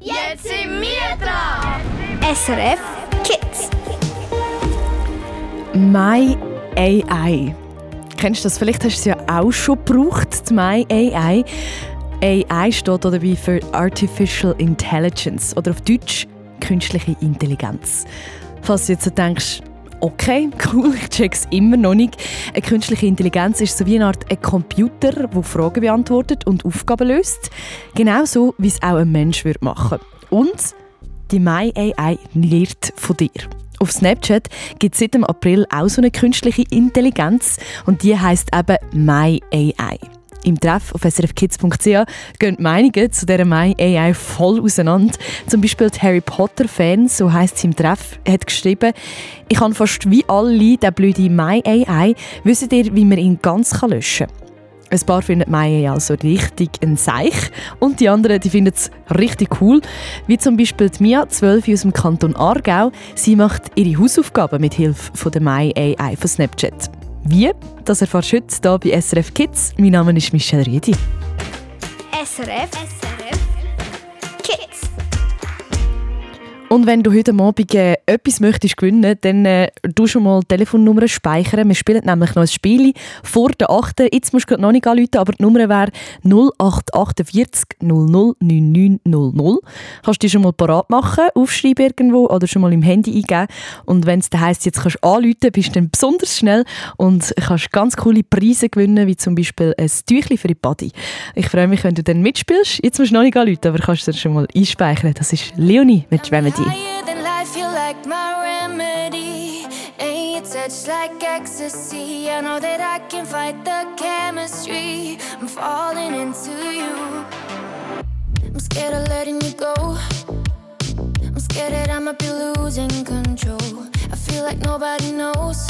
Jetzt sind wir dran! SRF Kids. My AI. Kennst du das? Vielleicht hast du es ja auch schon gebraucht, die My AI. AI steht dabei für Artificial Intelligence oder auf Deutsch künstliche Intelligenz. Falls du jetzt so denkst, okay, cool, ich check's immer noch nicht. Eine künstliche Intelligenz ist so wie eine Art ein Computer, der Fragen beantwortet und Aufgaben löst. Genauso wie es auch ein Mensch würde machen. Und die My AI lernt von dir. Auf Snapchat gibt es seit dem April auch so eine künstliche Intelligenz und die heißt eben My AI. Im Treff auf srfkids.ch gehen die Meinungen zu dieser My AI voll auseinander. Zum Beispiel die Harry Potter-Fan, so heisst sie im Treff, hat geschrieben, ich habe fast wie alle den blöden My AI. Wisst ihr, wie man ihn ganz löschen kann? Ein paar finden Maya also richtig ein Seich und die anderen die finden es richtig cool. Wie zum Beispiel die Mia, 12 aus dem Kanton Aargau. Sie macht ihre Hausaufgaben mit Hilfe von der My AI von Snapchat. Wie? Das erfährst du heute hier bei SRF Kids. Mein Name ist Michelle Riedi. SRF SRF Und wenn du heute Abend äh, etwas möchtest gewinnen, dann äh, du schon mal die Telefonnummer speichern. Wir spielen nämlich noch ein Spiel vor der 8. Jetzt musst du noch nicht anrufen, aber die Nummer wäre 0848 00 9900. Kannst du schon mal parat machen, aufschreiben irgendwo oder schon mal im Handy eingeben. Und wenn es dann heisst, jetzt kannst du anrufen, bist du dann besonders schnell und kannst ganz coole Preise gewinnen, wie zum Beispiel ein Tüchli für die Body. Ich freue mich, wenn du dann mitspielst. Jetzt musst du noch nicht anrufen, aber kannst du dir schon mal einspeichern. Das ist Leonie mit Remedy. Higher than life, you like my remedy. And your touch like ecstasy. I know that I can fight the chemistry. I'm falling into you. I'm scared of letting you go. I'm scared that I might be losing control. I feel like nobody knows.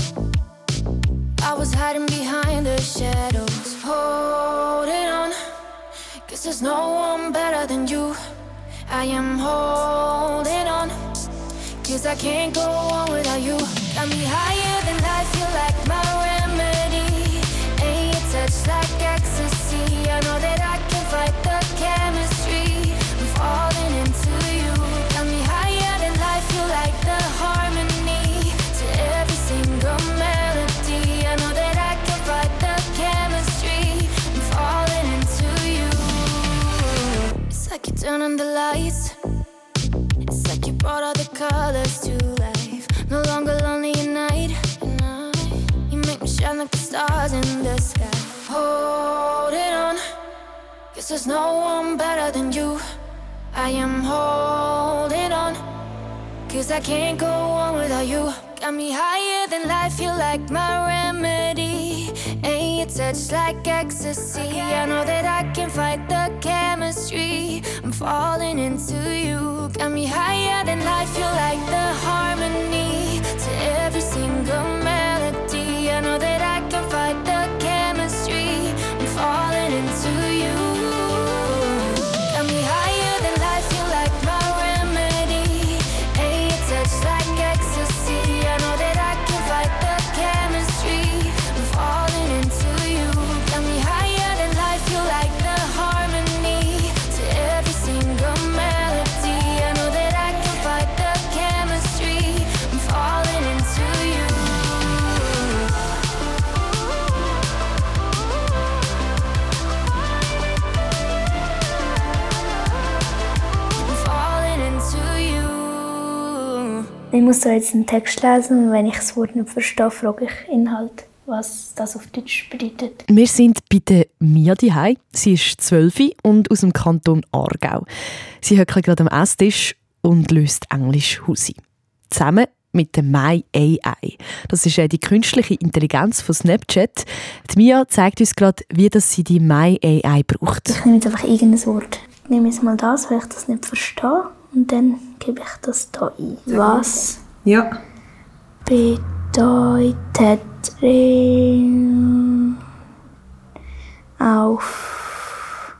I was hiding behind the shadows. Holding on. Cause there's no one better than you. I am holding on. Cause I can't go on without you. Got me higher than life, you like my remedy. And your touch like ecstasy. I know that I can fight the chemistry. Like you turn on the lights. It's like you brought all the colors to life. No longer lonely at night. You make me shine like the stars in the sky. Hold it on. Cause there's no one better than you. I am holding on. Cause I can't go on without you. Got me higher than life, you're like my remedy. Your touch like ecstasy. I know that I can fight the chemistry. I'm falling into you. Got me higher than life, you like the harmony. To every single melody. I know that I muss da jetzt einen Text lesen und wenn ich das Wort nicht verstehe, frage ich Inhalt, was das auf Deutsch bedeutet. Wir sind bei der Mia Dihei. Sie ist 12 und aus dem Kanton Aargau. Sie hockt gerade am Esstisch und löst Englisch Husi. Zusammen mit der My AI. Das ist äh, die künstliche Intelligenz von Snapchat. Die Mia zeigt uns gerade, wie das sie die My AI braucht. Ich nehme jetzt einfach irgendein Wort. Ich nehme jetzt mal das, weil ich das nicht verstehe. Und dann gebe ich das hier ein. Was Ja. bedeutet Regen auf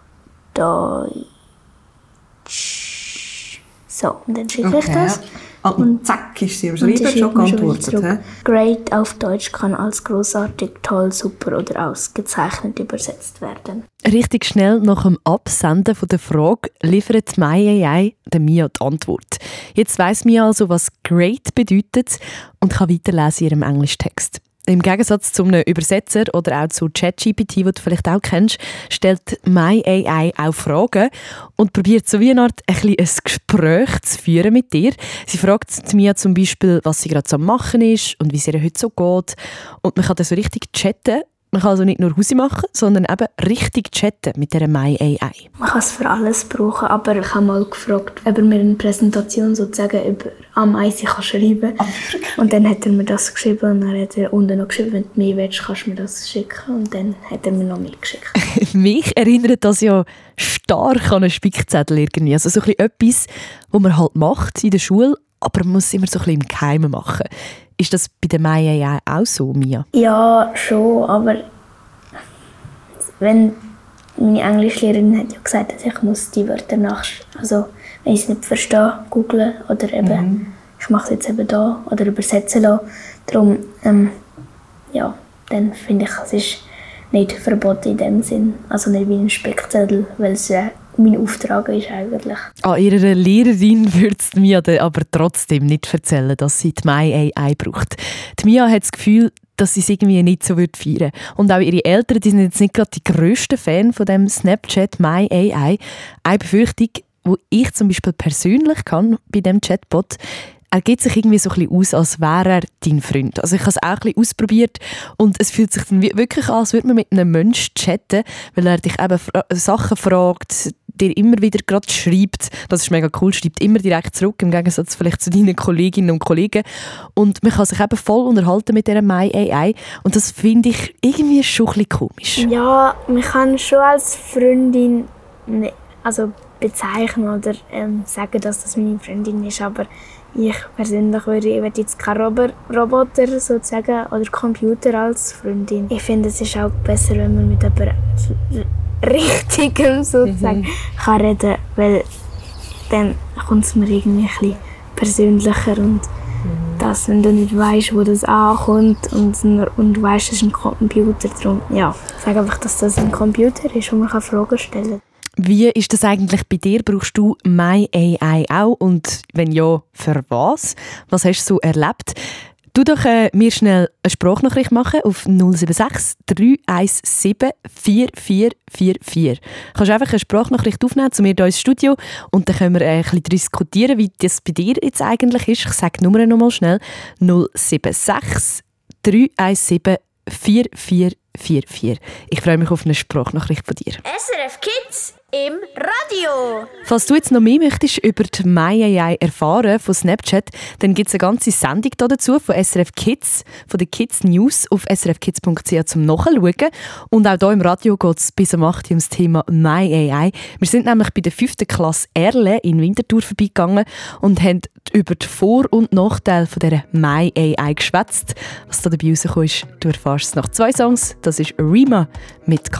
Deutsch? So, und dann schicke ich Okay. das. Ah, und zack ist sie am Schreiben schon geantwortet. Great auf Deutsch kann als großartig, toll, super oder ausgezeichnet übersetzt werden. Richtig schnell nach dem Absenden von der Frage liefert MyAI der Mia die Antwort. Jetzt weiss Mia also, was great bedeutet und kann weiterlesen in ihrem Englischtext. Im Gegensatz zu einem Übersetzer oder auch zu ChatGPT, den du vielleicht auch kennst, stellt MyAI auch Fragen und probiert so wie eine Art ein, ein Gespräch zu führen mit dir. Sie fragt mir zum Beispiel, was sie gerade so am machen ist und wie es ihr heute so geht. Und man kann dann so richtig chatten man kann also nicht nur Hause machen, sondern eben richtig chatten mit dieser MyAI. Man kann es für alles brauchen, aber ich habe mal gefragt, ob er mir eine Präsentation sozusagen über Ameisen kann schreiben kann. Und dann hat er mir das geschrieben und dann hat er unten noch geschrieben, wenn du mehr willst, kannst du mir das schicken. Und dann hat er mir noch mehr geschickt. Mich erinnert das ja stark an einen Spickzettel irgendwie. Also so etwas, was man halt macht in der Schule, aber man muss es immer so ein bisschen im Geheimen machen. Ist das bei der Maya ja auch so, Mia? Ja, schon, aber wenn meine Englischlehrerin hat ja gesagt, dass ich muss die Wörter nach, also wenn ich es nicht verstehe, googeln oder eben mhm. ich mache es jetzt eben da oder übersetzen lassen. Darum, ähm, ja, dann finde ich, es ist nicht verboten in dem Sinn, also nicht wie ein Spickzettel, weil es ja mein Auftrag ist eigentlich. An ihrer Lehrerin würde es Mia aber trotzdem nicht erzählen, dass sie die MyAI braucht. Die Mia hat das Gefühl, dass sie es irgendwie nicht so feiern würde. Und auch ihre Eltern die sind jetzt nicht gerade die grössten Fan von dem Snapchat MyAI. Eine Befürchtung, die ich zum Beispiel persönlich kann bei dem Chatbot, er gibt sich irgendwie so ein bisschen aus, als wäre er dein Freund. Also ich habe es auch ein bisschen ausprobiert und es fühlt sich dann wirklich an, als würde man mit einem Menschen chatten, weil er dich eben Sachen fragt, dir immer wieder gerade schreibt, das ist mega cool, schreibt immer direkt zurück, im Gegensatz vielleicht zu deinen Kolleginnen und Kollegen. Und man kann sich eben voll unterhalten mit dieser MyAI und das finde ich irgendwie schon ein bisschen komisch. Ja, man kann schon als Freundin ne, also bezeichnen oder ähm, sagen, dass das meine Freundin ist, aber ich persönlich würde, jetzt keinen Roboter sozusagen oder Computer als Freundin. Ich finde, es ist auch besser, wenn man mit jemandem Richtigem sozusagen mhm. kann reden weil dann kommt es mir irgendwie ein bisschen persönlicher und mhm. das, wenn du nicht weißt, wo das ankommt und, und du weißt, es ist ein Computer, darum, ja, sag einfach, dass das ein Computer ist, wo man Fragen stellen kann. Wie ist das eigentlich bei dir? Brauchst du MyAI auch? Und wenn ja, für was? Was hast du so erlebt? Du doch äh, mir schnell eine Sprachnachricht machen auf 076 317 4444. Du kannst einfach eine Sprachnachricht aufnehmen zu mir hier ins Studio und dann können wir äh, ein bisschen diskutieren, wie das bei dir jetzt eigentlich ist. Ich sage die Nummer nochmal schnell. 076 317 4444. Ich freue mich auf eine Sprachnachricht von dir. SRF Kids im Radio. Falls du jetzt noch mehr möchtest über die MyAI erfahren von Snapchat, dann gibt es eine ganze Sendung dazu von SRF Kids, von den Kids News auf srfkids.ch zum Nachschauen. Und auch hier im Radio geht es bis um 8 Uhr ums Thema MyAI. Wir sind nämlich bei der 5. Klasse Erle in Winterthur vorbeigegangen und haben über die Vor- und Nachteile von dieser MyAI geschwätzt. Was da dabei rausgekommen ist, du erfährst es nach zwei Songs. Das ist Rima mit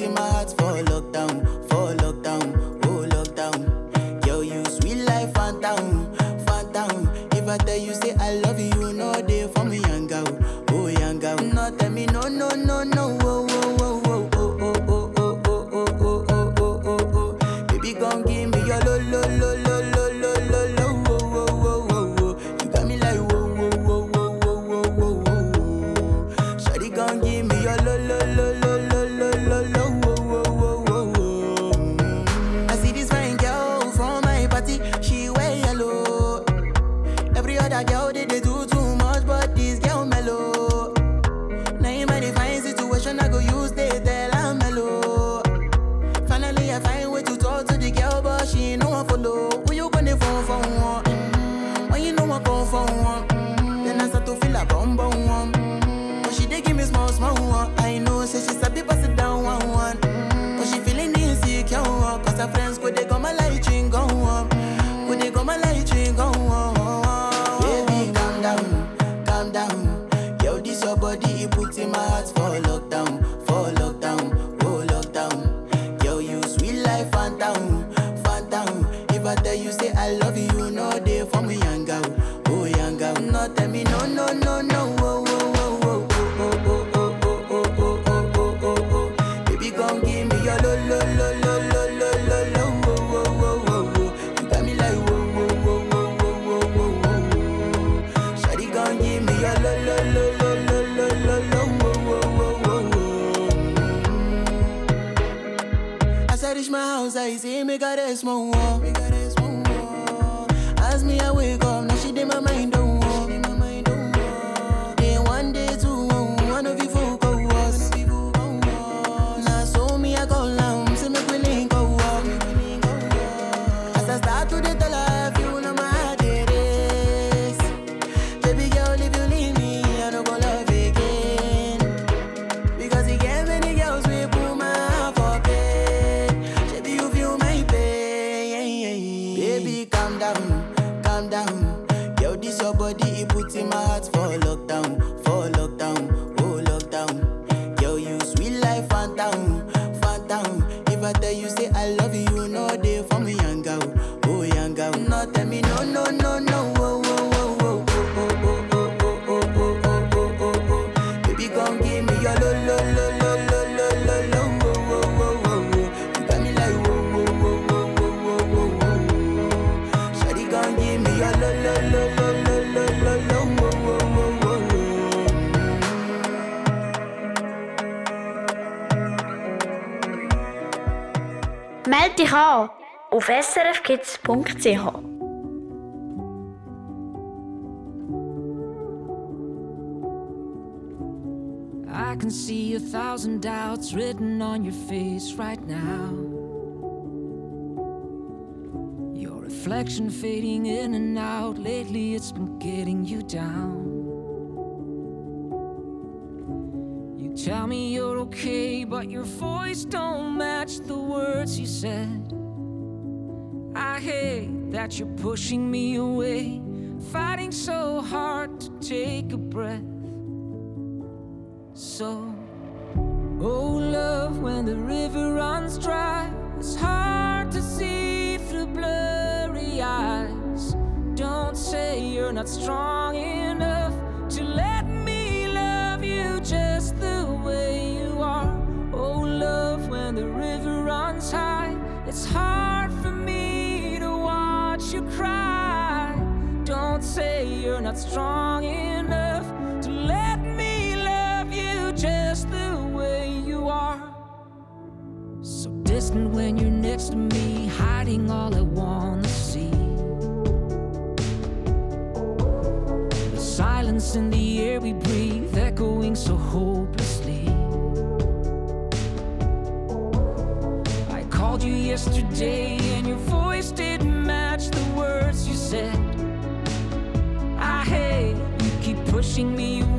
in my heart for lockdown, for lockdown, oh lockdown. Girl, you sweet life, phantom, phantom. If I tell you, say polish my house, I see me got a small Make her. Ask me, I wake up, now she did my mind, do dich an auf srfkids.ch. I can see a thousand doubts written on your face right now. Your reflection fading in and out. Lately, it's been getting you down. Tell me you're okay, but your voice don't match the words you said. I hate that you're pushing me away, fighting so hard to take a breath. So, oh, love, when the river runs dry, it's hard to see through blurry eyes. Don't say you're not strong enough not strong enough to let me love you just the way you are. So distant when you're next to me, hiding all I wanna see. The silence in the air we breathe, echoing so hopelessly. I called you yesterday, and your voice pushing me away,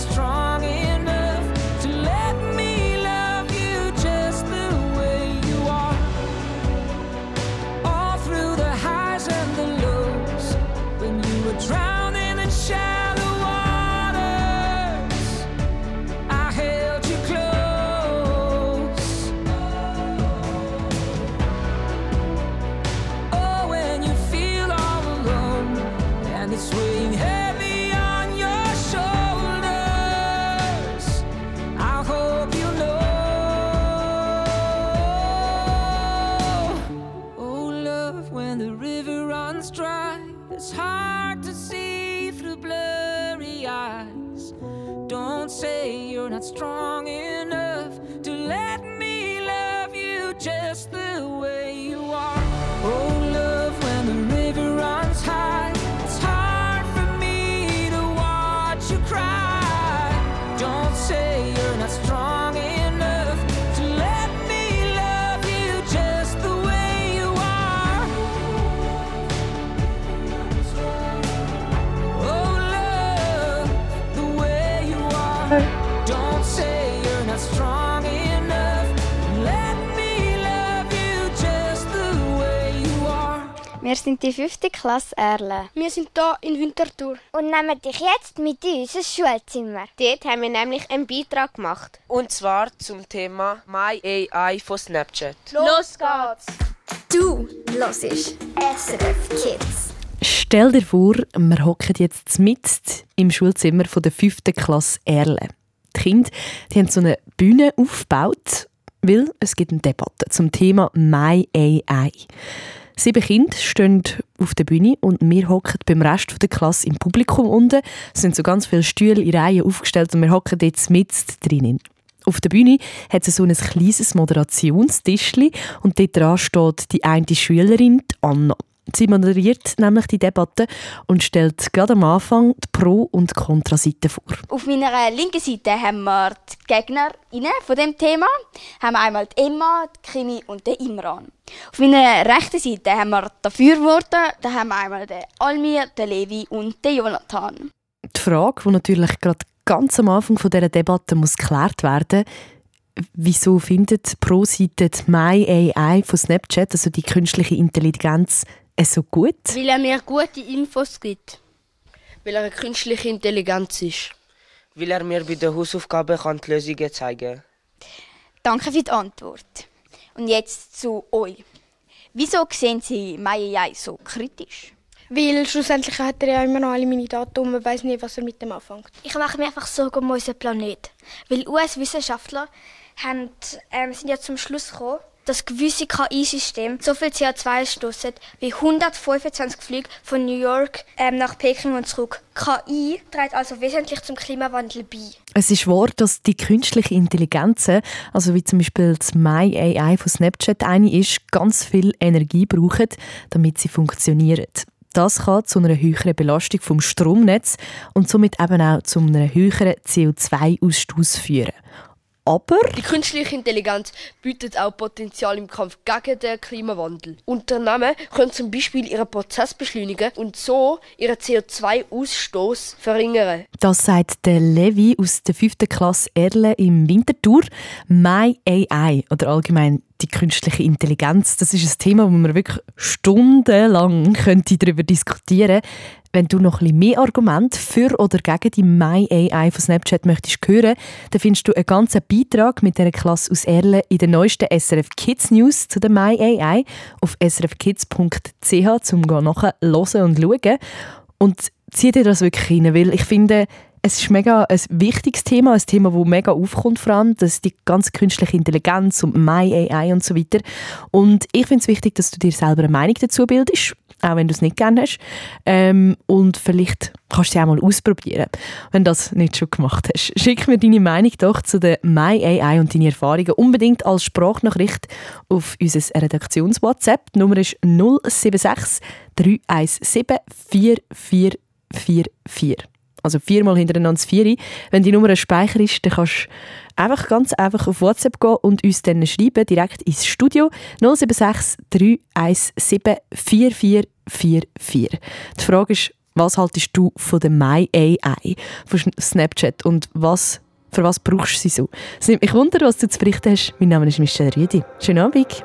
strong Wir sind die fünfte Klasse Erle. Wir sind hier in Winterthur. Und nehmen dich jetzt mit in unser Schulzimmer. Dort haben wir nämlich einen Beitrag gemacht. Und zwar zum Thema My AI von Snapchat. Los geht's! Du hörst SRF Kids. Stell dir vor, wir hocken jetzt mit im Schulzimmer von der 5. Klasse Erle. Die Kinder die haben so eine Bühne aufgebaut, weil es gibt eine Debatte zum Thema My AI. Sieben Kinder stehen auf der Bühne und wir hocken beim Rest der Klasse im Publikum unten. Es sind so ganz viele Stühle in Reihen aufgestellt und wir hocken jetzt mit drinnen. Auf der Bühne hat es so ein kleines Moderationstischli und dort dran steht die eine Schülerin, die Anna. Sie moderiert nämlich die Debatte und stellt gerade am Anfang die Pro- und Kontraseite vor. Auf meiner linken Seite haben wir die Gegnerinnen von dem Thema. Haben wir einmal die Emma, die Kimi und den Imran. Auf meiner rechten Seite haben wir die Befürworter. Da haben wir einmal den Almir, den Levi und den Jonathan. Die Frage, die natürlich gerade ganz am Anfang dieser Debatte muss geklärt werden wieso findet pro Seite My AI von Snapchat, also die künstliche Intelligenz, so gut? Weil er mir gute Infos gibt. Weil er eine künstliche Intelligenz ist. Weil er mir bei den Hausaufgaben kann die Lösungen zeigen kann. Danke für die Antwort. Und jetzt zu euch. Wieso sehen Sie MyAI so kritisch? Weil schlussendlich hat er ja immer noch alle meine Daten und man weiß nicht, was er mit dem anfängt. Ich mache mir einfach Sorgen um unseren Planet. Weil US-Wissenschaftler haben, ähm, sind ja zum Schluss gekommen, dass gewisse KI-Systeme so viel CO2 stoßen wie 125 Flüge von New York ähm, nach Peking und zurück. KI trägt also wesentlich zum Klimawandel bei. Es ist wahr, dass die künstliche Intelligenz, also wie zum Beispiel das My AI von Snapchat eine ist, ganz viel Energie brauchen, damit sie funktionieren. Das kann zu einer höheren Belastung vom Stromnetz und somit eben auch zu einem höheren CO2-Ausstoß führen. Aber die künstliche Intelligenz bietet auch Potenzial im Kampf gegen den Klimawandel. Unternehmen können zum Beispiel ihren Prozess beschleunigen und so ihren CO2-Ausstoß verringern. Das sagt der Levi aus der 5. Klasse Erle im Winterthur. My AI oder allgemein die künstliche Intelligenz, das ist ein Thema, wo man wirklich stundenlang könnte darüber diskutieren wenn du noch ein mehr Argumente für oder gegen die My AI von Snapchat möchtest hören, dann findest du einen ganzen Beitrag mit der Klasse aus Erle in den neuesten SRF Kids News zu der My AI auf srfkids.ch zum nachher hören und schauen. Und zieh dir das wirklich rein, weil ich finde, es ist mega ein wichtiges Thema, ein Thema, das mega aufkommt, vor allem, das ist die ganze künstliche Intelligenz und My AI und so weiter. Und ich finde es wichtig, dass du dir selber eine Meinung dazu bildest auch wenn du es nicht gerne hast. Ähm, und vielleicht kannst du sie auch mal ausprobieren, wenn du das nicht schon gemacht hast. Schick mir deine Meinung doch zu der My AI und deine Erfahrungen unbedingt als Sprachnachricht auf unser Redaktions-WhatsApp. Die Nummer ist 076 317 4444. Also viermal hintereinander das Vieri. Wenn die Nummer ein Speicher ist, dann kannst du einfach ganz einfach auf WhatsApp gehen und uns dann schreiben, direkt ins Studio 076 317 4444. Die Frage ist, was haltest du von der My AI, von Snapchat und was, für was brauchst du sie so? Es nimmt mich wunder, was du zu berichten hast. Mein Name ist Michelle Rüdi. Schönen Abend.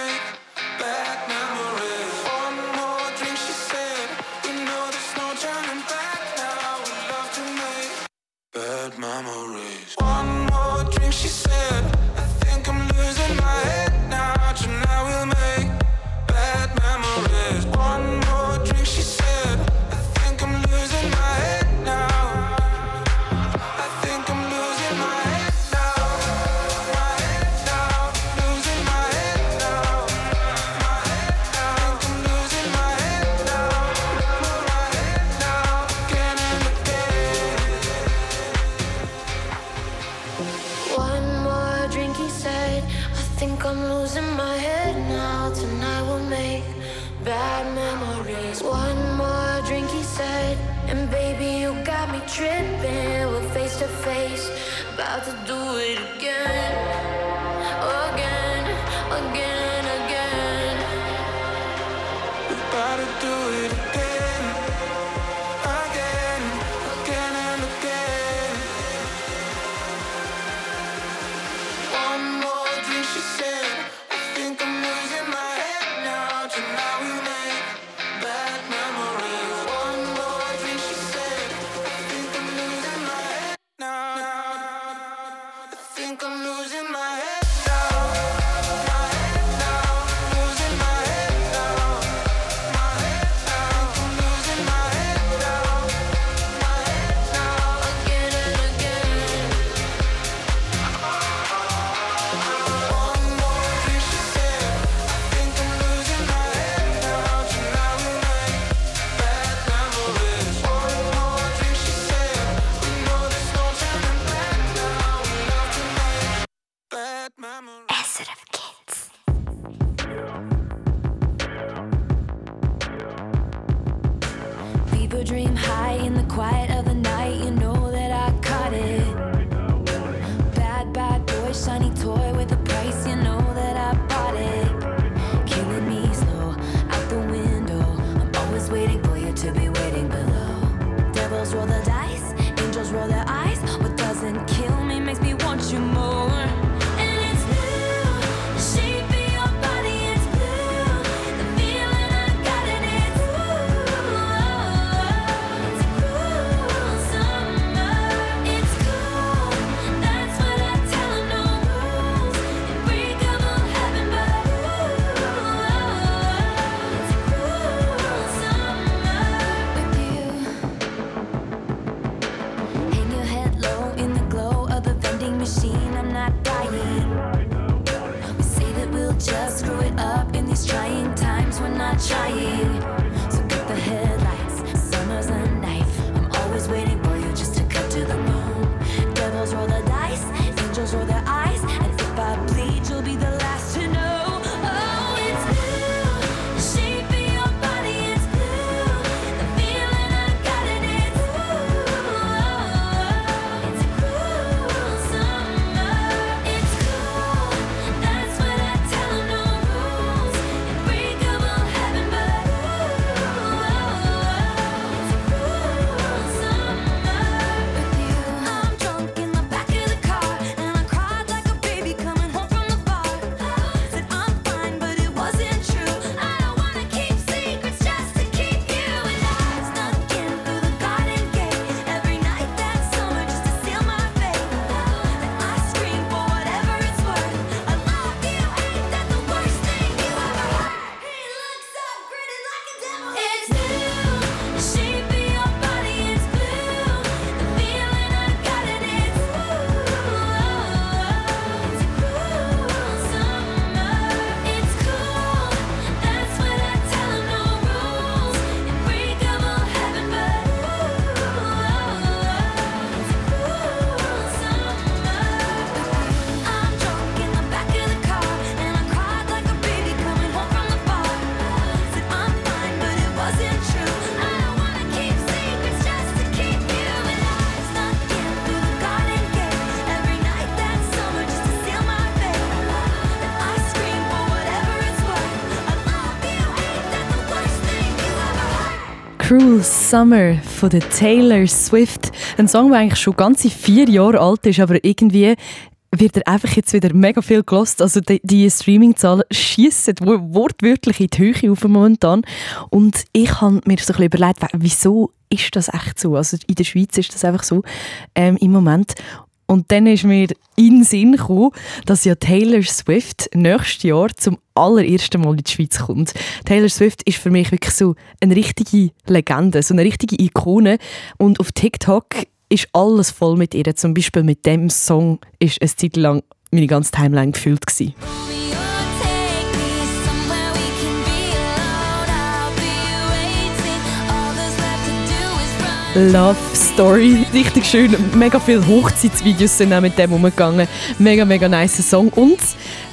will be the Cruel Summer von der Taylor Swift. Ein Song, der eigentlich schon ganze vier Jahre alt ist, aber irgendwie wird er einfach jetzt wieder mega viel gelost. Also die, die Streaming-Zahlen schießen wortwörtlich in die Höhe auf momentan. Und ich habe mir so ein bisschen überlegt, wieso ist das echt so? Also in der Schweiz ist das einfach so ähm, im Moment. Und dann ist mir in den Sinn gekommen, dass ja Taylor Swift nächstes Jahr zum allerersten Mal in die Schweiz kommt. Taylor Swift ist für mich wirklich so eine richtige Legende, so eine richtige Ikone. Und auf TikTok ist alles voll mit ihr. Zum Beispiel mit dem Song ist es Zeit lang meine ganze Timeline gefüllt gewesen. Love Story. Richtig schön. Mega viele Hochzeitsvideos sind auch mit dem umgegangen. Mega, mega nice Song. Und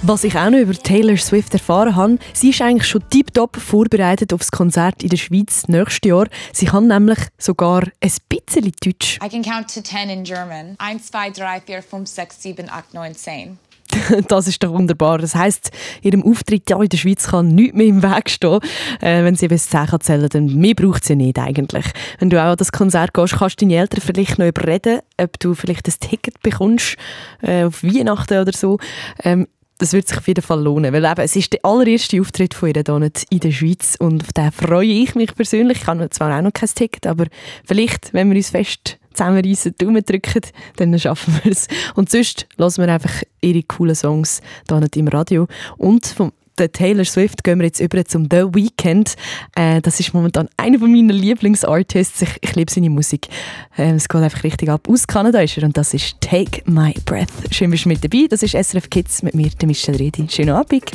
was ich auch noch über Taylor Swift erfahren habe, sie ist eigentlich schon tiptop vorbereitet auf das Konzert in der Schweiz nächstes Jahr. Sie kann nämlich sogar ein bisschen Deutsch. I can count to 10 in German. 1, 2, 3, 4, 5, 6, 7, 8, 9, 10. das ist doch wunderbar. Das heisst, ihrem Auftritt ja, in der Schweiz kann nichts mehr im Weg stehen. Äh, wenn sie bis 10 zählen, dann mehr braucht sie nicht eigentlich. Wenn du auch an das Konzert gehst, kannst du deine Eltern vielleicht noch überreden, ob du vielleicht ein Ticket bekommst äh, auf Weihnachten oder so. Ähm, das wird sich auf jeden Fall lohnen, weil eben, es ist der allererste Auftritt von ihr hier in der Schweiz und auf den freue ich mich persönlich. Ich habe zwar auch noch kein Ticket, aber vielleicht, wenn wir uns fest zusammenreißen, Daumen drücken, dann schaffen wir es. Und sonst lassen wir einfach ihre coolen Songs hier nicht im Radio. Und vom Taylor Swift gehen wir jetzt über zum The Weeknd. Äh, das ist momentan einer meiner Lieblingsartists. Ich, ich liebe seine Musik. Äh, es geht einfach richtig ab. Aus Kanada ist er und das ist Take My Breath. Schön, bist du mit dabei. Das ist SRF Kids mit mir, der Michelle Redi. Schönen Abend.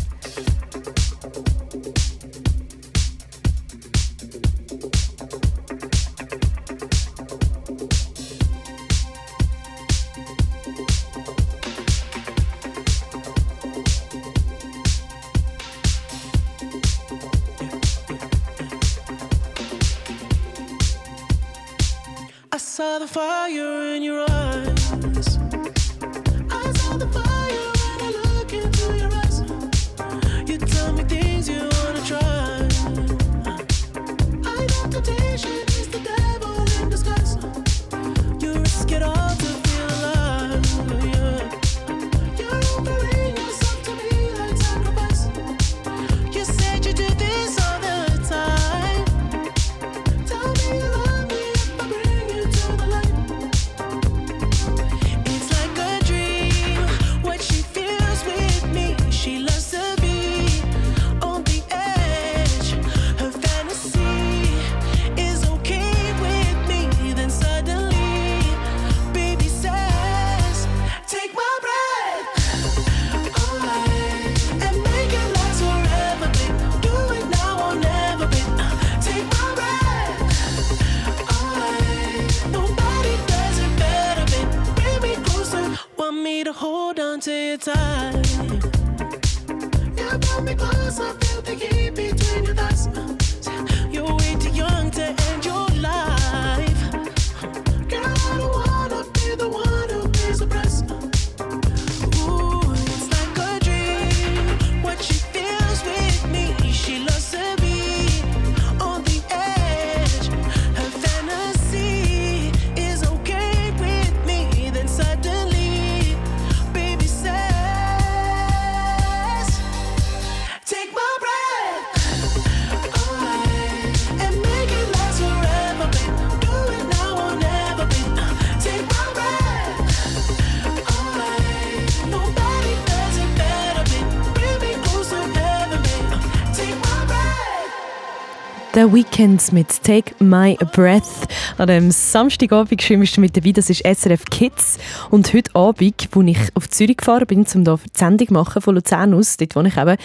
Weekends mit Take My Breath. An dem Samstagabend schön bist du mit dabei. Das ist SRF Kids. Und heute Abend, wo ich auf Zürich gefahren bin, um hier die Sendung zu machen von Luzern aus, dort wo ich eben,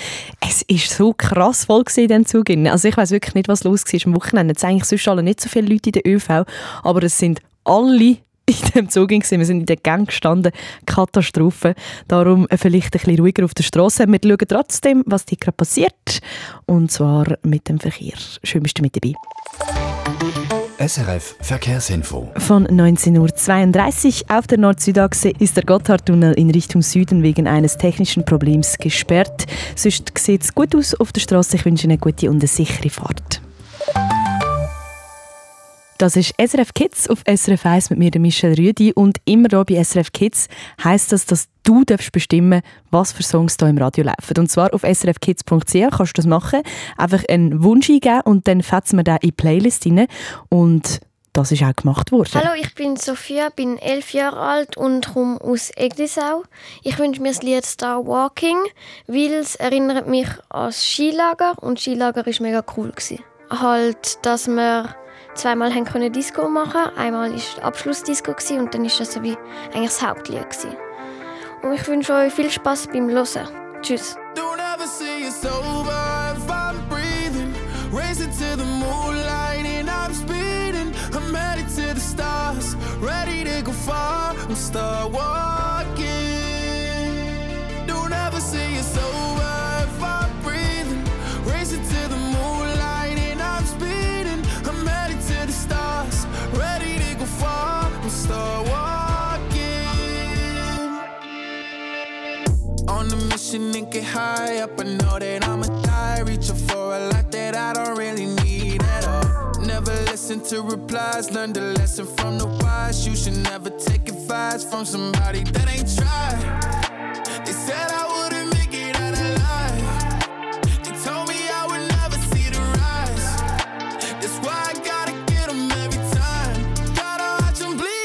es ist so krass voll in diesem Zug. Also ich weiß wirklich nicht, was los war am Wochenende. Es sind eigentlich sonst alle nicht so viele Leute in der ÖV, aber es sind alle in dem Zug gewesen. Wir sind in der Gang gestanden. Katastrophe. Darum äh, vielleicht ein bisschen ruhiger auf der Straße. Wir schauen trotzdem, was hier gerade passiert. Und zwar mit dem Verkehr. Schön bist du mit dabei. SRF Verkehrsinfo. Von 19.32 Uhr auf der Nord-Süd-Achse ist der Gotthardtunnel in Richtung Süden wegen eines technischen Problems gesperrt. Sonst sieht es gut aus auf der Straße. Ich wünsche Ihnen eine gute und eine sichere Fahrt. Das ist SRF Kids auf SRF 1 mit mir, Michelle Rüdi. Und immer hier bei SRF Kids heisst das, dass du darfst bestimmen was für Songs hier im Radio laufen. Und zwar auf srfkids.ch kannst du das machen. Einfach einen Wunsch eingeben und dann fetzen wir den in die Playlist rein. Und das ist auch gemacht worden. Hallo, ich bin Sophia, bin elf Jahre alt und komme aus Eglisau. Ich wünsche mir das Lied Star Walking, weil es erinnert mich an das Skilager und das Skilager war mega cool. Halt, dass wir zweimal haben können Disco machen Einmal war die Abschlussdisco und dann ist das so wie eigentlich das Hauptlied. Gewesen. Und ich wünsche euch viel Spaß beim Hören. Tschüss. Start walking. On and get high up. I know that I'ma die. Reaching for a lot that I don't really need at all. Never listen to replies. Learn the lesson from the wise. You should never take advice from somebody that ain't tried. They said I wouldn't make it out alive. They told me I would never see the rise. That's why I gotta get 'em every time. Gotta watch 'em bleed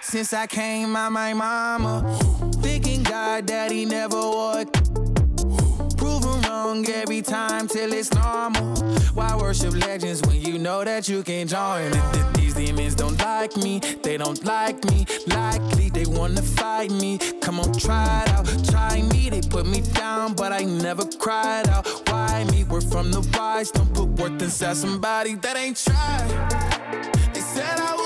since I came out my mama. Thinking God he never would. Proven wrong every time till it's normal. Why worship legends when you know that you can join? These demons don't like me, they don't like me. Likely they wanna fight me. Come on, try it out, try me. They put me down, but I never cried out. Why me? We're from the wise, don't put worth inside somebody that ain't tried. They said I wouldn't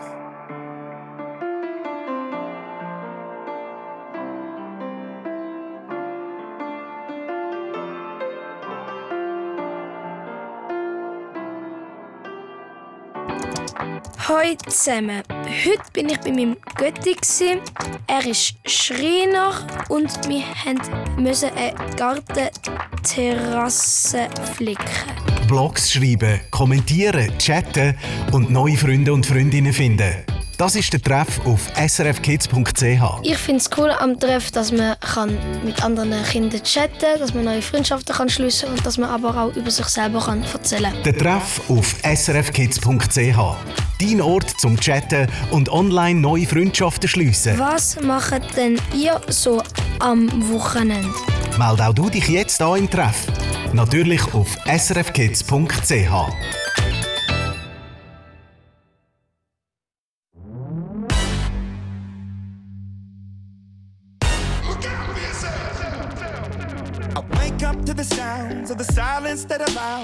Hallo zusammen. Heute bin ich bei meinem Götti. Er ist Schreiner und wir mussten eine Gartenterrasse flicken. Blogs schreiben, kommentieren, chatten und neue Freunde und Freundinnen finden. Das ist der Treff auf srfkids.ch. Ich finde es cool am Treff, dass man kann mit anderen Kindern chatten kann, dass man neue Freundschaften kann schliessen und dass man aber auch über sich selber kann erzählen kann. Der Treff auf srfkids.ch. Dein Ort zum Chatten und online neue Freundschaften schliessen. Was macht denn ihr so am Wochenende? Meld auch du dich jetzt an im Treff. Natürlich auf srfkids.ch.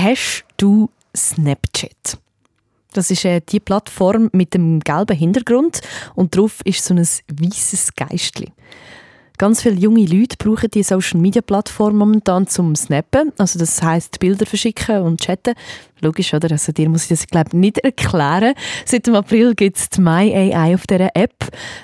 Hast du Snapchat? Das ist äh, die Plattform mit dem gelben Hintergrund und drauf ist so ein weißes Geistli. Ganz viele junge Leute brauchen die Social Media Plattform momentan zum Snappen, also das heißt Bilder verschicken und chatten. Logisch, oder? Also dir muss ich das glaube nicht erklären. Seit dem April gibt es die MyAI auf dieser App.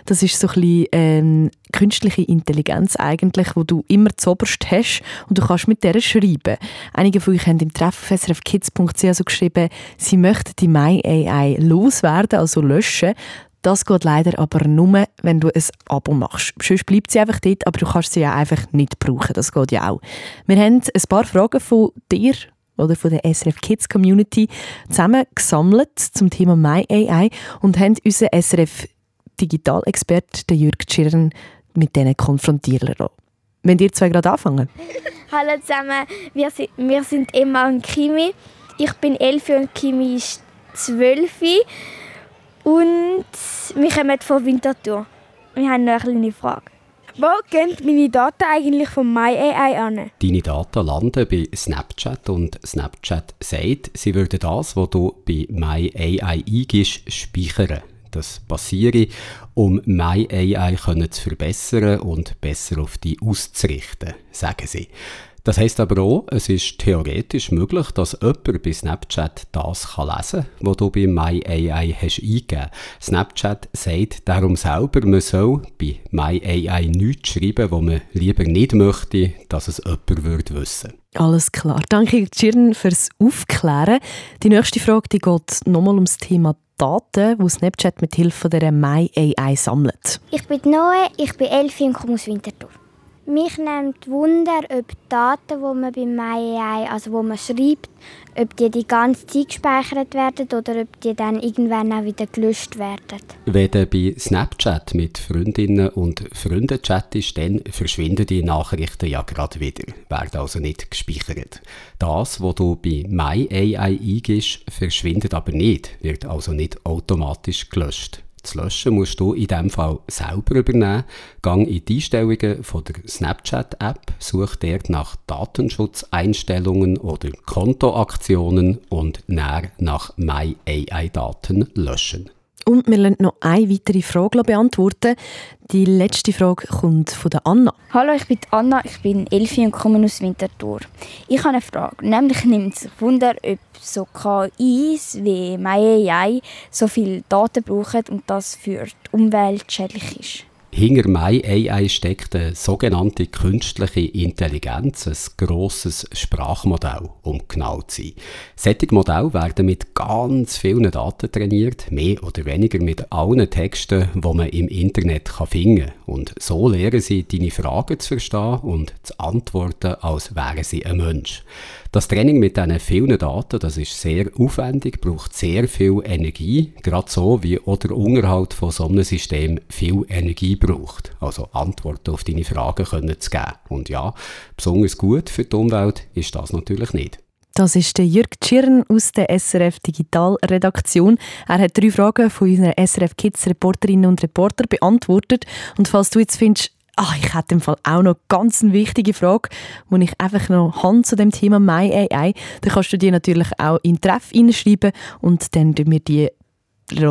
Das ist so ein bisschen ähm, künstliche Intelligenz eigentlich, wo du immer zoberst hast und du kannst mit der schreiben. Einige von euch haben im Treff auf srfkids.ch so geschrieben, sie möchten die MyAI loswerden, also löschen. Das geht leider aber nur, wenn du ein Abo machst. Sonst bleibt sie einfach dort, aber du kannst sie ja einfach nicht brauchen. Das geht ja auch. Wir haben ein paar Fragen von dir oder von der SRF Kids Community zusammengesammelt zum Thema MyAI und haben unseren SRF Digitalexpert, Jürg Tschirren, mit denen konfrontieren lassen. Wenn ihr zwei gerade anfangen. Hallo zusammen, wir sind, wir sind Emma und Kimi. Ich bin elf und Kimi ist zwölf. Und wir kommen von Winterthur. Wir haben noch eine kleine Frage. Wo gehen meine Daten eigentlich von MyAI an? Deine Daten landen bei Snapchat und Snapchat sagt, sie würden das, was du bei MyAI eingibst, speichern. Das passiere, um MyAI zu verbessern und besser auf dich auszurichten, sagen sie. Das heißt aber auch, es ist theoretisch möglich, dass jemand bei Snapchat das kann lesen kann, was du bei MyAI hast eingegeben. Snapchat sagt darum selber, man soll bei MyAI nichts schreiben, wo man lieber nicht möchte, dass es jemand würde wissen Alles klar. Danke, Girn, fürs Aufklären. Die nächste Frage die geht nochmal ums Thema Daten, die Snapchat mit Hilfe der MyAI sammelt. Ich bin Noe, ich bin Elfi und komme aus Winterthur. Mich nimmt Wunder, ob die Daten, die man bei MyAI, also wo man schreibt, ob die die ganze Zeit gespeichert werden oder ob die dann irgendwann auch wieder gelöscht werden. Wenn du bei Snapchat mit Freundinnen und Freunden chattest, dann verschwinden die Nachrichten ja gerade wieder, werden also nicht gespeichert. Das, was du bei MyAI eingibst, verschwindet aber nicht, wird also nicht automatisch gelöscht zu löschen, musst du in diesem Fall selber übernehmen. Gang in die Einstellungen von der Snapchat-App, such dort nach Datenschutzeinstellungen oder Kontoaktionen und nach My AI-Daten löschen. Und wir lassen noch eine weitere Frage beantworten. Die letzte Frage kommt von der Anna. Hallo, ich bin Anna, ich bin Elfi und komme aus Winterthur. Ich habe eine Frage, nämlich nimmt sich Wunder, ob so KIs wie MyAI so viele Daten brauchen und das für die Umwelt schädlich ist. Hinter MyAI steckt eine sogenannte künstliche Intelligenz, ein grosses Sprachmodell, um genau zu sein. Solche Modelle werden mit ganz vielen Daten trainiert, mehr oder weniger mit allen Texten, die man im Internet finden kann. Und so lernen sie, deine Fragen zu verstehen und zu antworten, als wären sie ein Mensch. Das Training mit diesen vielen Daten, das ist sehr aufwendig, braucht sehr viel Energie, gerade so wie auch der Unterhalt von so einem System viel Energie braucht. Also Antworten auf deine Fragen können zu geben. Und ja, besonders gut für die Umwelt ist das natürlich nicht. Das ist der Jürg Tschirn aus der SRF Digitalredaktion. Er hat drei Fragen von unseren SRF Kids Reporterinnen und Reporter beantwortet. Und falls du jetzt findest, Ach, ich hätte im Fall auch noch ganz eine wichtige Frage, die ich einfach noch habe zu dem Thema MyAI. Dann kannst du die natürlich auch in den Treff hineinschreiben und dann wir die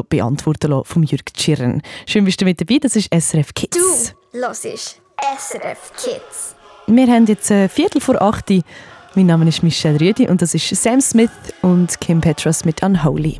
beantworten lassen vom Jürg Tschirren. Schön bist du mit dabei, das ist SRF Kids. Du hörst SRF Kids. Wir haben jetzt ein Viertel vor acht. Mein Name ist Michelle Rüdi und das ist Sam Smith und Kim Petras mit Unholy.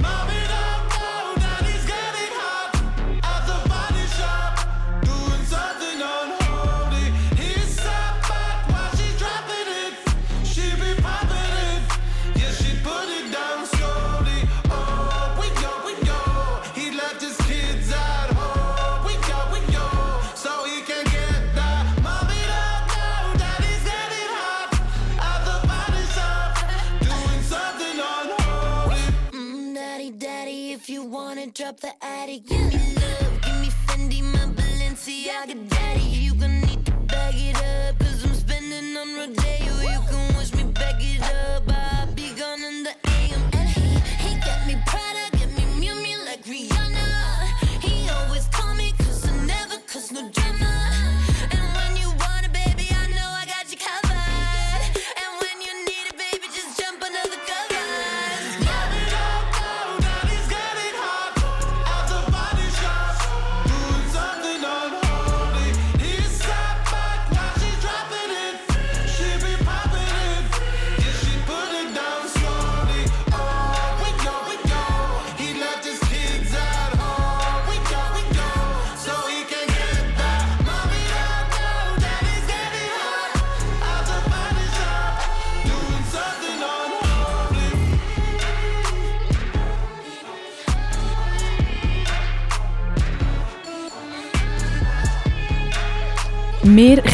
Wanna the attic. Give me love, give me Fendi, my Balenciaga daddy. You gon' need to bag it up,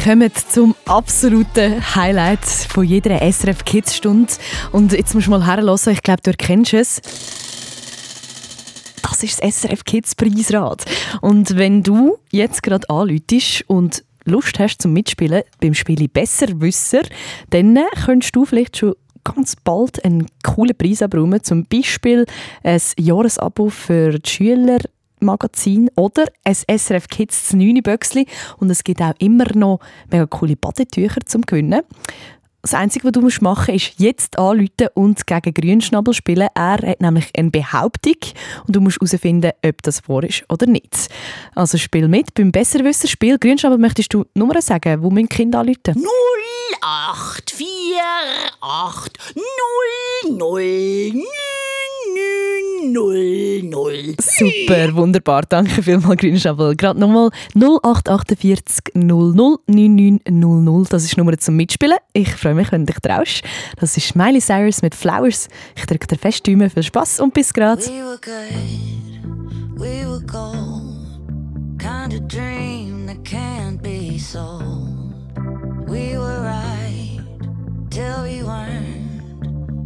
kommen zum absoluten Highlight von jeder SRF Kids Stunde. Und jetzt musst du mal herhören, ich glaube, du erkennst es. Das ist das SRF Kids Preisrad. Und wenn du jetzt gerade anläutest und Lust hast zum Mitspielen beim Spiel Besserwisser, dann könntest du vielleicht schon ganz bald einen coolen Preis abräumen. Zum Beispiel ein Jahresabo für die Schüler Magazin oder ein SRF Kids 9 Böxli und es gibt auch immer noch mega coole Badetücher zum Gewinnen. Das Einzige, was du machen musst, ist jetzt anrufen und gegen Grünschnabel spielen. Er hat nämlich eine Behauptung und du musst herausfinden, ob das wahr ist oder nicht. Also spiel mit beim Besserwisser-Spiel. Grünschnabel, möchtest du Nummern sagen, wo mein Kind anrufen? 0848 00 Super, wunderbar. Danke vielmals, Grünschabel. Gerade nochmal 0848 00 9900. Das ist die Nummer zum Mitspielen. Ich freue mich, wenn du dich traust. Das ist Miley Cyrus mit Flowers. Ich drücke dir fest die Daumen. Viel Spass und bis grad. We were good, we were gold. Kind of dream that can't be sold. We were right till we weren't.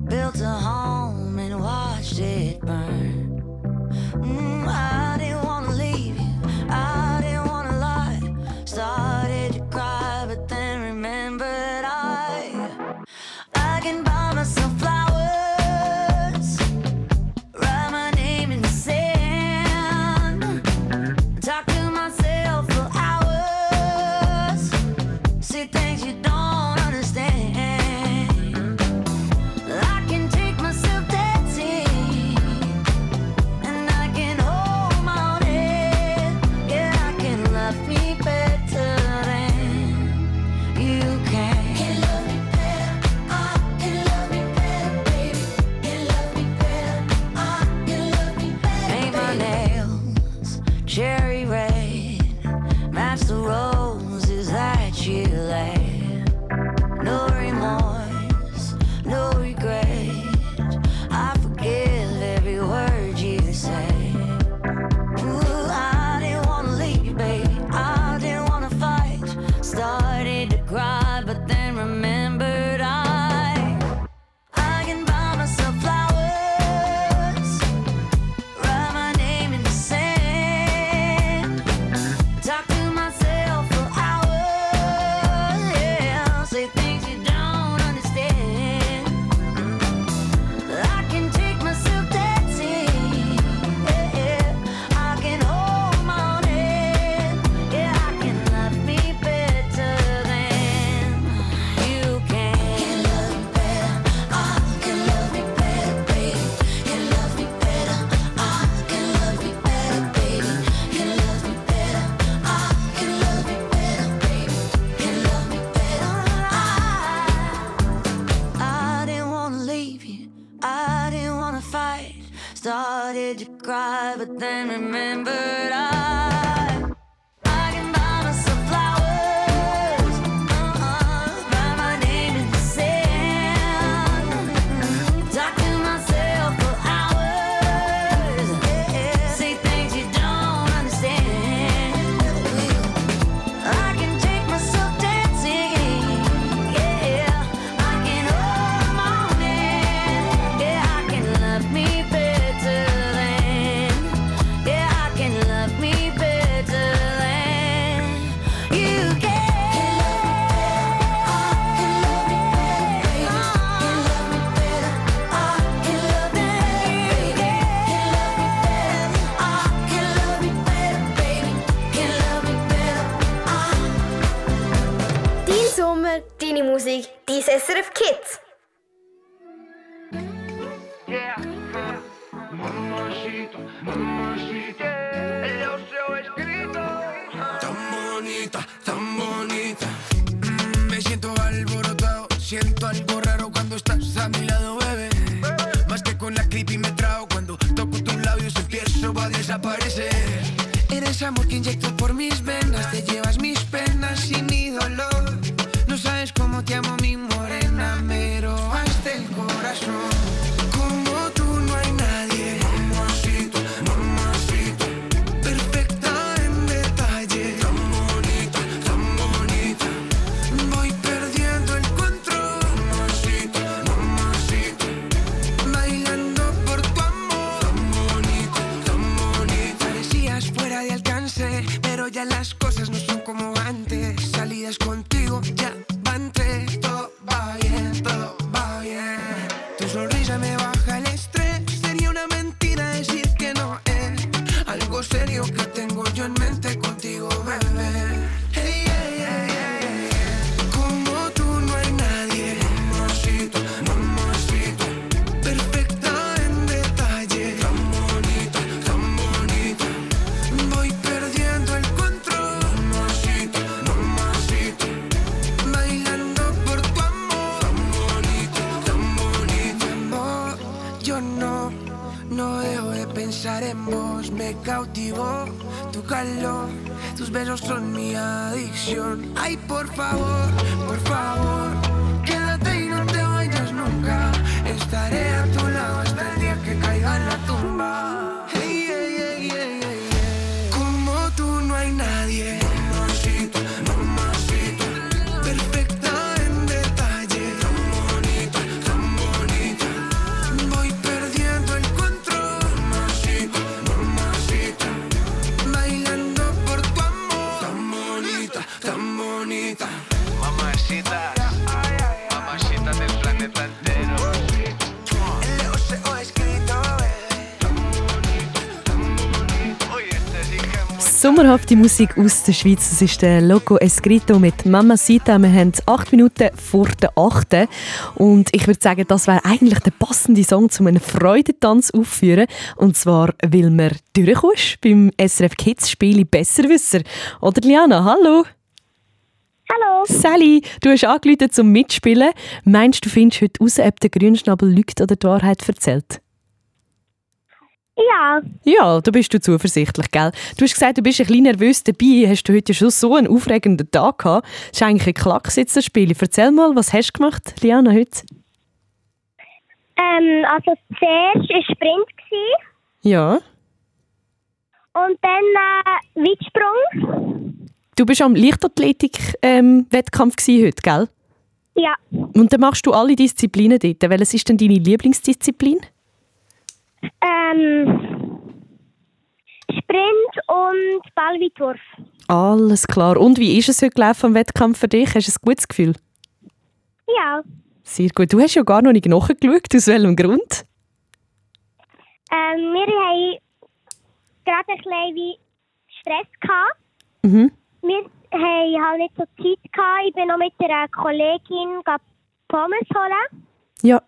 Built a home Mm, I didn't wanna leave you, I didn't wanna lie. Started to cry, but then remembered I I can buy myself flowers. Tu calor. Tus besos son mi adicción. Ay, por favor, por favor. Quédate y no te vayas nunca. Estaré Sommerhafte Musik aus der Schweiz. Das ist der Loco Escrito mit Mamacita. Wir haben acht Minuten vor der achten. Und ich würde sagen, das wäre eigentlich der passende Song, um einen Freudentanz aufzuführen. Und zwar, weil wir durchkommst beim SRF Kids Spiel Besserwisser. Oder Liana, hallo? Hallo. Sally, du hast angerufen zum Mitspielen. Meinst du, findest heute raus, ob der Grünschnabel lügt oder die Wahrheit erzählt? Ja. Ja, da bist du zuversichtlich, gell? Du hast gesagt, du bist ein bisschen nervös dabei. Hast du heute schon so einen aufregenden Tag gehabt? Das ist eigentlich ein Klacks das Spiel. Erzähl mal, was hast du gemacht, Liana, heute? Ähm, also zuerst war Sprint gewesen, Ja. und dann äh, Weitsprung. Du bist am Leichtathletik-Wettkampf heute, gell? Ja. Und dann machst du alle Disziplinen dort. Welches ist denn deine Lieblingsdisziplin? Ähm, Sprint und Ballweitwurf. Alles klar. Und wie ist es heute gelaufen am Wettkampf für dich? Hast du ein gutes Gefühl? Ja. Sehr gut. Du hast ja gar noch nicht nachgeschaut. Aus welchem Grund? Ähm, wir haben gerade ein bisschen wie Stress gehabt. Mhm. Wir haben halt nicht so Zeit gehabt. Ich bin noch mit einer Kollegin Pommes holen. Ja.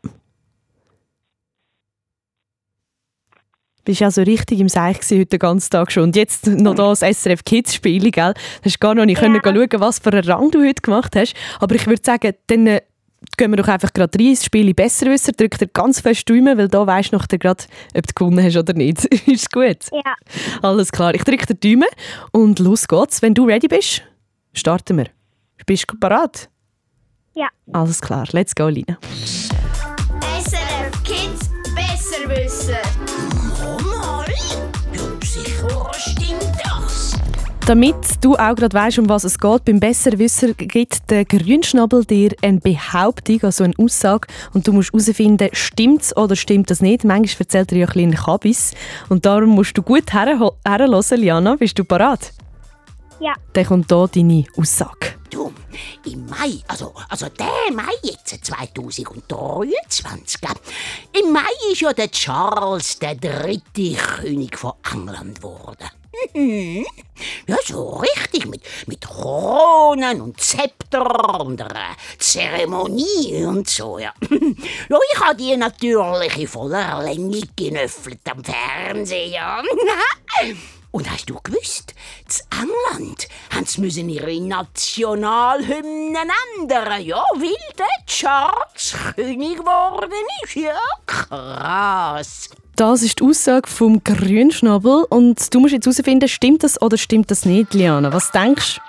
Bist also richtig im Seich heute den ganzen Tag schon. Und jetzt noch das SRF Kids Spiel, gell? Du hast gar noch nicht können schauen, was für einen Rang du heute gemacht hast. Aber ich würde sagen, dann äh, gehen wir doch einfach gerade rein ins Spiel Besserwisser. Drück dir ganz fest die Daumen, weil da weisst du noch gerade, ob du gewonnen hast oder nicht. Ist gut? Ja. Alles klar. Ich drücke dir die Daumen und los geht's. Wenn du ready bist, starten wir. Bist du bereit? Ja. Alles klar. Let's go, Lina. SRF Kids Besserwisser. Damit du auch gerade weißt, um was es geht, beim Besserwisser gibt der Grünschnabel dir eine Behauptung, also eine Aussage, und du musst herausfinden, stimmt es oder stimmt das nicht. Manchmal erzählt er ja ein bisschen Kabis. Und darum musst du gut herhören, Liana. Bist du bereit? Ja. Dann kommt hier deine Aussage. Du, im Mai, also, also der Mai jetzt, 2023, gell? im Mai ist ja der Charles der dritte König von England geworden. Ja, so richtig, mit, mit Kronen und Zepter und einer Zeremonie und so, ja. ja ich habe die natürlich in voller Länge genöffelt am Fernseher. Und hast du gewusst, in England haben sie müssen ihre Nationalhymnen ändern, ja, weil der Charles König geworden ist. Ja, krass. Das ist die Aussage vom Grünschnabel und du musst jetzt herausfinden, stimmt das oder stimmt das nicht, Liana? Was denkst du?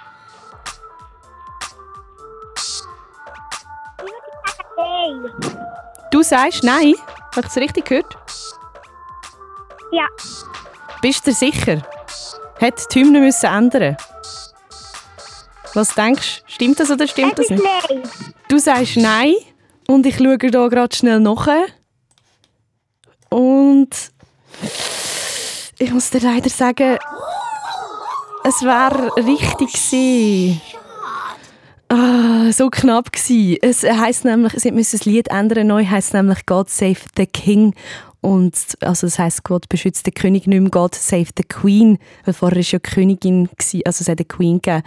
Du sagst nein? Habe ich es richtig gehört? Ja. Bist du sicher? Hat die Hymne müssen ändern? Was denkst du? Stimmt das oder stimmt das nicht? nein. Du sagst nein und ich schaue da gerade schnell nach. Und ich muss dir leider sagen, es wäre richtig gewesen. Ah, so knapp gsi. Es heißt nämlich, sie müssen das Lied ändern. Neu heißt nämlich God Save the King. Und also es heißt Gott beschützt den König nicht mehr, God Save the Queen, weil vorher ist ja die Königin gsi, also es hat eine Queen gegeben.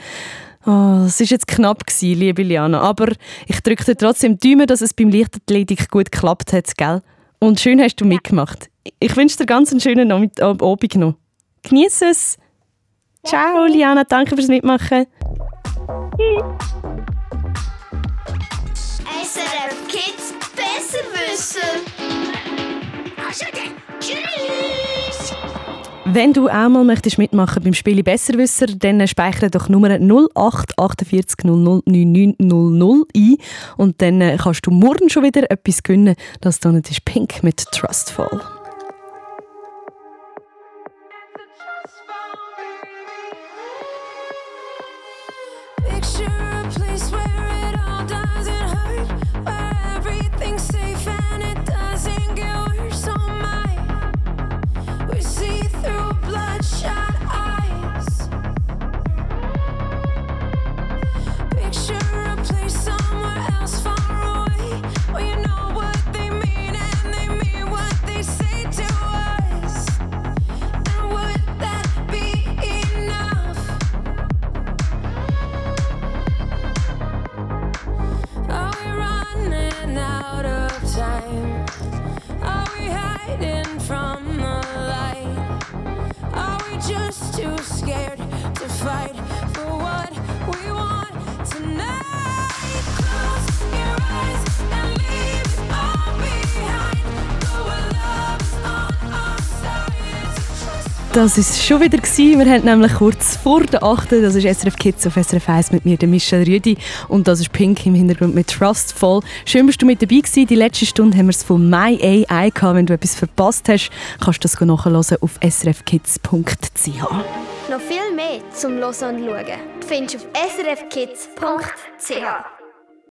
Oh, es ist jetzt knapp gsi, liebe Liana, aber ich drücke dir trotzdem die Daumen, dass es beim Leichtathletik gut geklappt hat, gell? Und schön hast du mitgemacht. Ich wünsche dir ganz einen schönen Abend Abend noch. Genieß es. Ciao, Liana, danke fürs Mitmachen. SRF Kids besser wissen. Wenn du auch mal möchtest mitmachen beim Spiel Besserwisser, dann speichere doch Nummer 0848 00 9900 ein und dann äh, kannst du morgen schon wieder etwas gewinnen. Das ist Pink mit Trustful. Scared Das ist schon wieder gewesen. Wir haben nämlich kurz vor der 8. Das ist SRF Kids auf SRF 1 mit mir, der Michel Rüdi. Und das ist Pink im Hintergrund mit Trustful. Schön, bist du mit dabei gewesen. Die letzte Stunde haben wir es von My AI gehabt. Wenn du etwas verpasst hast, kannst du das nachhören auf srfkids.ch. Noch viel mehr zum Hören und Schauen findest du auf srfkids.ch.